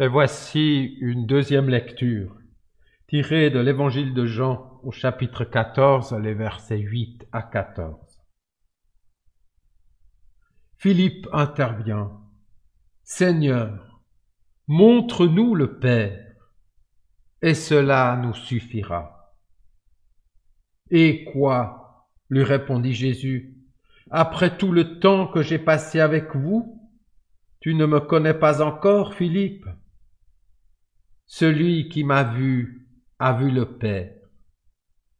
Mais voici une deuxième lecture tirée de l'évangile de Jean au chapitre 14, les versets 8 à 14. Philippe intervient. Seigneur, montre-nous le Père, et cela nous suffira. Et quoi? lui répondit Jésus, après tout le temps que j'ai passé avec vous, tu ne me connais pas encore, Philippe? Celui qui m'a vu a vu le Père.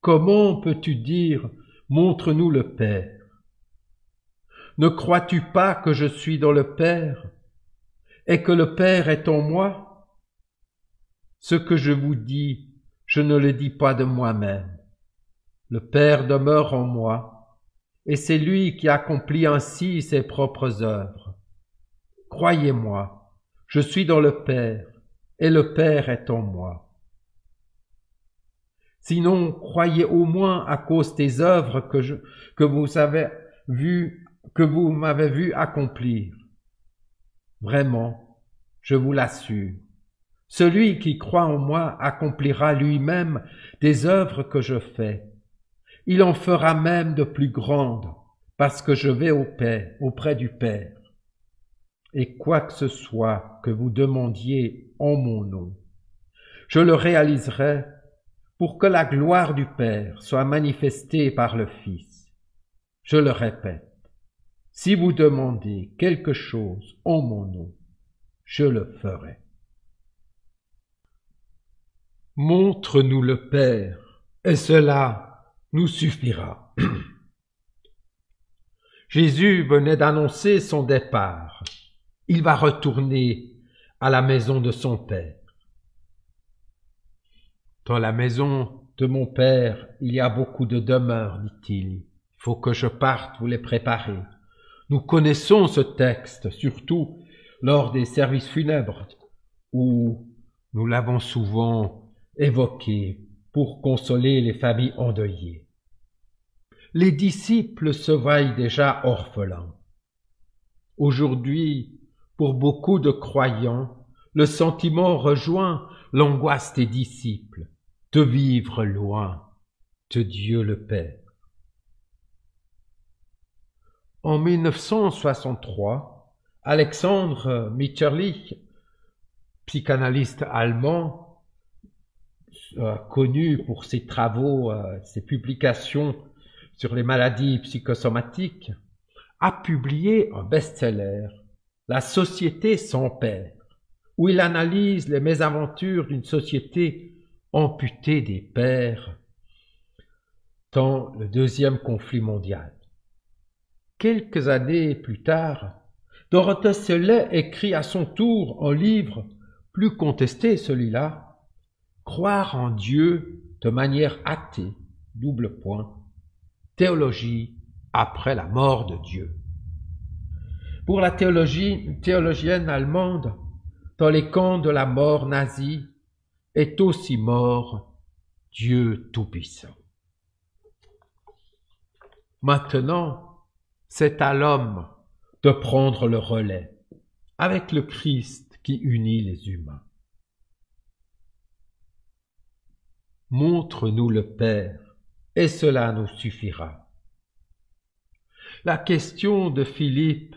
Comment peux-tu dire Montre-nous le Père? Ne crois-tu pas que je suis dans le Père et que le Père est en moi? Ce que je vous dis, je ne le dis pas de moi-même. Le Père demeure en moi, et c'est lui qui accomplit ainsi ses propres œuvres. Croyez-moi, je suis dans le Père, et le Père est en moi. Sinon, croyez au moins à cause des œuvres que, vous avez vu, que vous m'avez vu accomplir. Vraiment, je vous l'assure, celui qui croit en moi accomplira lui-même des œuvres que je fais. Il en fera même de plus grandes, parce que je vais au Père, auprès du Père et quoi que ce soit que vous demandiez en mon nom, je le réaliserai pour que la gloire du Père soit manifestée par le Fils. Je le répète, si vous demandez quelque chose en mon nom, je le ferai. Montre-nous le Père, et cela nous suffira. Jésus venait d'annoncer son départ il va retourner à la maison de son père. Dans la maison de mon père, il y a beaucoup de demeures, dit-il. Il faut que je parte vous les préparer. Nous connaissons ce texte, surtout lors des services funèbres, où nous l'avons souvent évoqué pour consoler les familles endeuillées. Les disciples se voient déjà orphelins. Aujourd'hui, pour beaucoup de croyants, le sentiment rejoint l'angoisse des disciples de vivre loin de Dieu le Père. En 1963, Alexandre Mitscherlich, psychanalyste allemand, euh, connu pour ses travaux, euh, ses publications sur les maladies psychosomatiques, a publié un best-seller la société sans père, où il analyse les mésaventures d'une société amputée des pères dans le deuxième conflit mondial. Quelques années plus tard, Dorothée Sellet écrit à son tour un livre plus contesté celui-là, Croire en Dieu de manière athée, double point, théologie après la mort de Dieu. Pour la théologie, théologienne allemande, dans les camps de la mort nazie, est aussi mort Dieu Tout-Puissant. Maintenant, c'est à l'homme de prendre le relais avec le Christ qui unit les humains. Montre-nous le Père, et cela nous suffira. La question de Philippe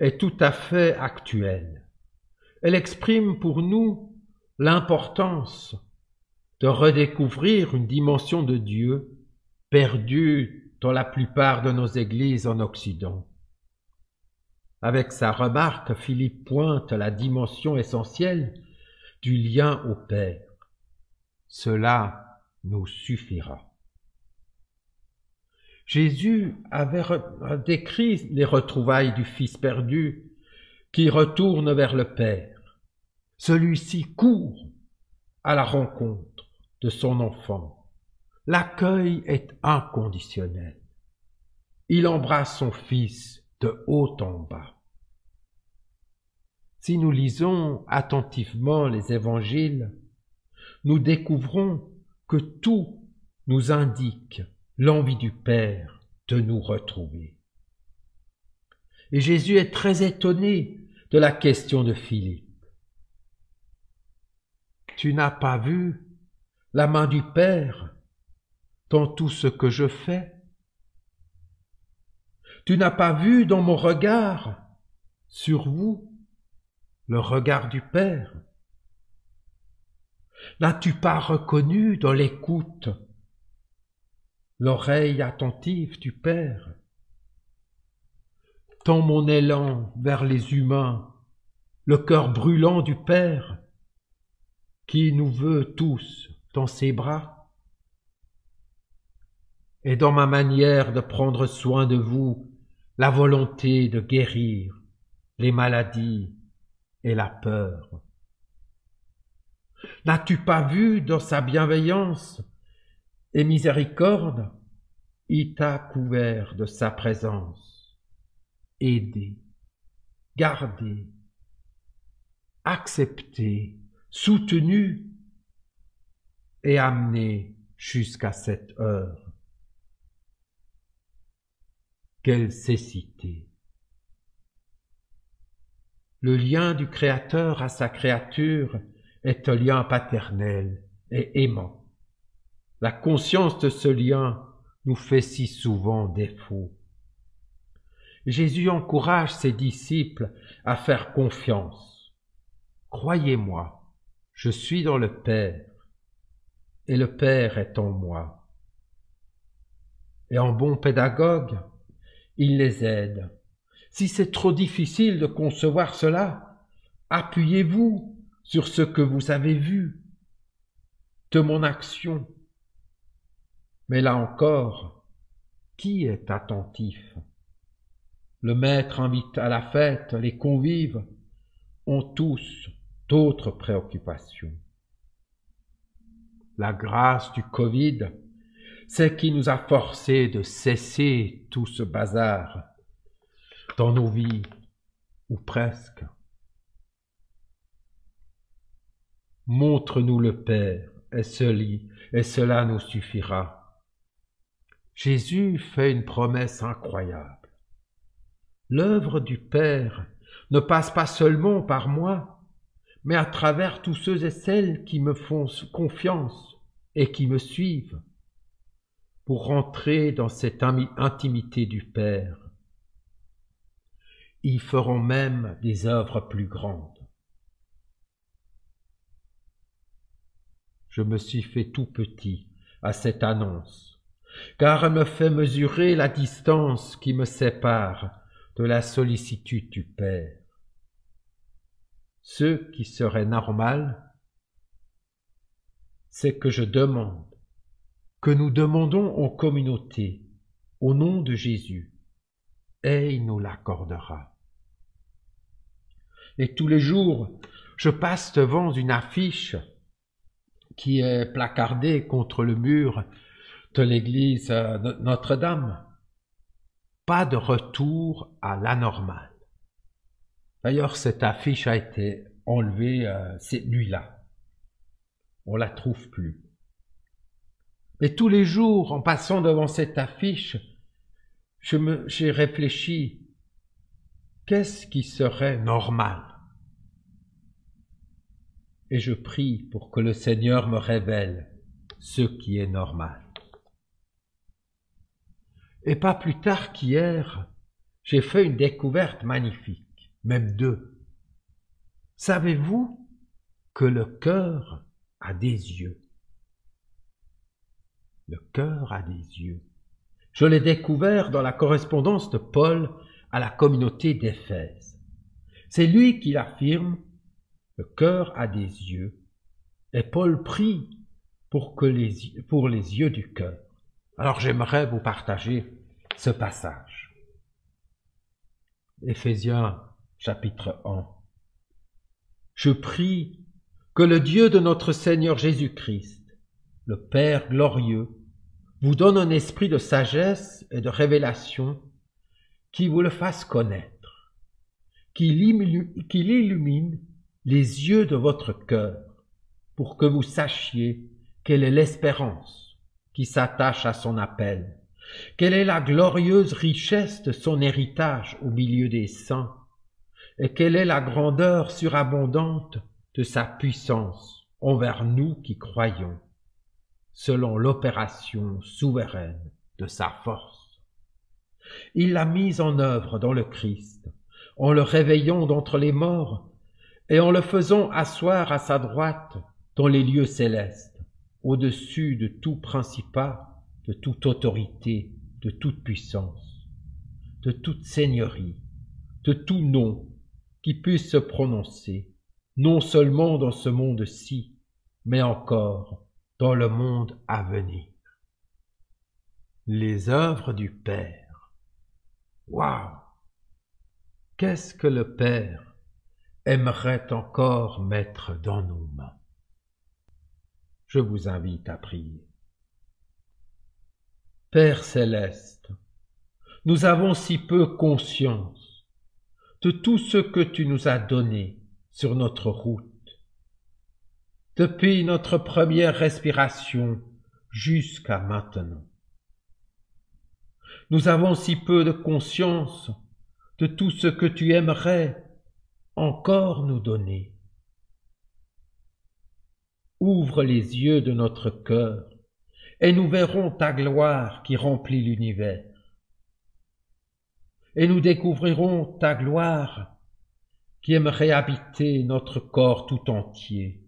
est tout à fait actuelle. Elle exprime pour nous l'importance de redécouvrir une dimension de Dieu perdue dans la plupart de nos églises en Occident. Avec sa remarque, Philippe pointe la dimension essentielle du lien au Père. Cela nous suffira. Jésus avait décrit les retrouvailles du Fils perdu qui retourne vers le Père. Celui-ci court à la rencontre de son enfant. L'accueil est inconditionnel. Il embrasse son Fils de haut en bas. Si nous lisons attentivement les évangiles, nous découvrons que tout nous indique l'envie du Père de nous retrouver. Et Jésus est très étonné de la question de Philippe. Tu n'as pas vu la main du Père dans tout ce que je fais? Tu n'as pas vu dans mon regard sur vous le regard du Père? N'as-tu pas reconnu dans l'écoute l'oreille attentive du Père Tant mon élan vers les humains, le cœur brûlant du Père, qui nous veut tous dans ses bras Et dans ma manière de prendre soin de vous, la volonté de guérir les maladies et la peur. N'as-tu pas vu dans sa bienveillance et miséricorde, il t'a couvert de sa présence, aidé, gardé, accepté, soutenu et amené jusqu'à cette heure. Quelle cécité. Le lien du Créateur à sa créature est un lien paternel et aimant. La conscience de ce lien nous fait si souvent défaut. Jésus encourage ses disciples à faire confiance. Croyez-moi, je suis dans le Père, et le Père est en moi. Et en bon pédagogue, il les aide. Si c'est trop difficile de concevoir cela, appuyez-vous sur ce que vous avez vu de mon action mais là encore, qui est attentif? Le maître invite à la fête, les convives ont tous d'autres préoccupations. La grâce du Covid, c'est qui nous a forcés de cesser tout ce bazar dans nos vies, ou presque. Montre-nous le Père, et, et cela nous suffira. Jésus fait une promesse incroyable. L'œuvre du Père ne passe pas seulement par moi, mais à travers tous ceux et celles qui me font confiance et qui me suivent, pour rentrer dans cette intimité du Père. Ils feront même des œuvres plus grandes. Je me suis fait tout petit à cette annonce car elle me fait mesurer la distance qui me sépare de la sollicitude du Père. Ce qui serait normal, c'est que je demande, que nous demandons en communauté, au nom de Jésus, et il nous l'accordera. Et tous les jours, je passe devant une affiche qui est placardée contre le mur l'église euh, Notre-Dame. Pas de retour à l'anormal. D'ailleurs, cette affiche a été enlevée euh, cette nuit-là. On la trouve plus. Mais tous les jours, en passant devant cette affiche, j'ai réfléchi, qu'est-ce qui serait normal? Et je prie pour que le Seigneur me révèle ce qui est normal. Et pas plus tard qu'hier, j'ai fait une découverte magnifique, même deux. Savez-vous que le cœur a des yeux? Le cœur a des yeux. Je l'ai découvert dans la correspondance de Paul à la communauté d'Éphèse. C'est lui qui l'affirme, le cœur a des yeux, et Paul prie pour, les yeux du cœur. Alors j'aimerais vous partager ce passage. Éphésiens chapitre 1. Je prie que le Dieu de notre Seigneur Jésus-Christ, le Père glorieux, vous donne un esprit de sagesse et de révélation qui vous le fasse connaître, qu'il illumine les yeux de votre cœur pour que vous sachiez quelle est l'espérance qui s'attache à son appel. Quelle est la glorieuse richesse de son héritage au milieu des saints, et quelle est la grandeur surabondante de sa puissance envers nous qui croyons, selon l'opération souveraine de sa force? Il l'a mise en œuvre dans le Christ, en le réveillant d'entre les morts et en le faisant asseoir à sa droite dans les lieux célestes, au-dessus de tout principat, de toute autorité, de toute puissance, de toute seigneurie, de tout nom qui puisse se prononcer, non seulement dans ce monde-ci, mais encore dans le monde à venir. Les œuvres du Père. Waouh! Qu'est-ce que le Père aimerait encore mettre dans nos mains? Je vous invite à prier. Père céleste, nous avons si peu conscience de tout ce que tu nous as donné sur notre route. Depuis notre première respiration jusqu'à maintenant. Nous avons si peu de conscience de tout ce que tu aimerais encore nous donner. Ouvre les yeux de notre cœur et nous verrons ta gloire qui remplit l'univers. Et nous découvrirons ta gloire qui aimerait habiter notre corps tout entier,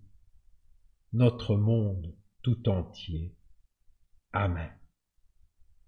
notre monde tout entier. Amen.